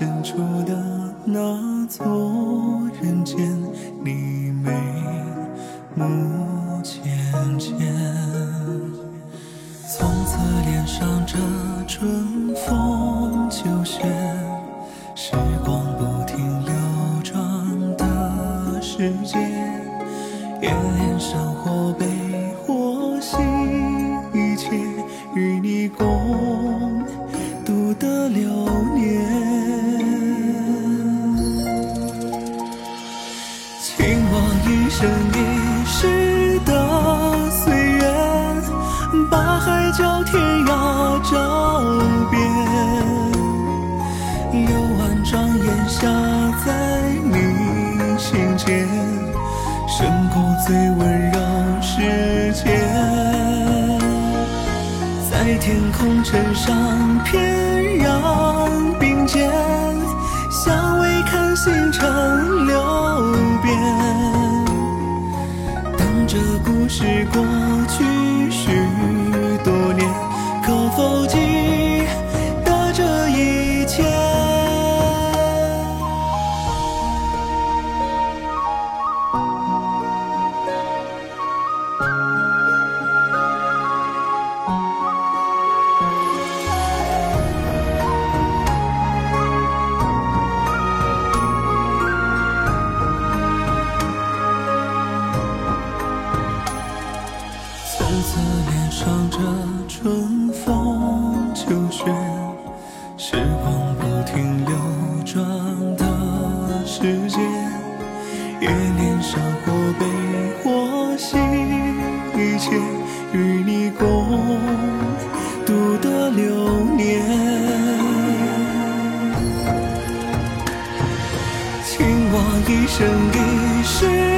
深处的那座人间，你眉目浅浅。从此恋上这春风秋雪，时光不停流转的世界，也恋上或悲我心，一切与你共度的流年。请我一生一世的岁月，把海角天涯找遍，幽暗庄严下在你心间，胜过最温柔世间。在天空尘上翩然并肩，相看星辰流变。等着故事过去这春风秋雪，时光不停流转的世界，夜恋上或悲或喜，一切与你共度的流年。请我一生一世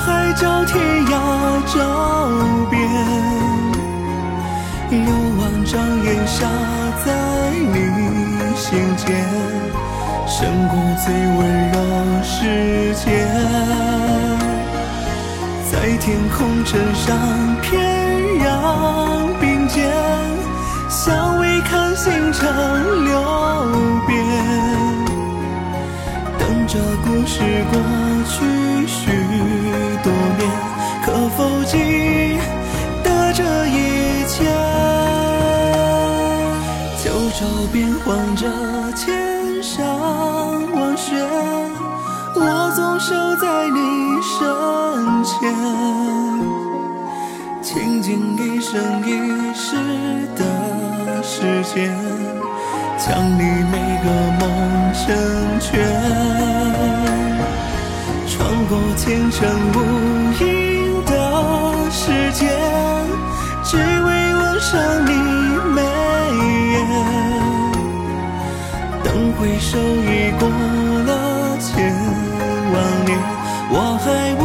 海角天涯找遍，幽暗庄严下在你心间，胜过最温柔世间。在天空之上翩然并肩，相偎看星辰流变。等着故事过去许多年，可否记得这一切？九州变幻着千山万水，我总守在你身前。倾尽一生一世的时间，将你每个梦成全。穿过前尘无垠的时间，只为吻上你眉眼。等回首已过了千万年，我还无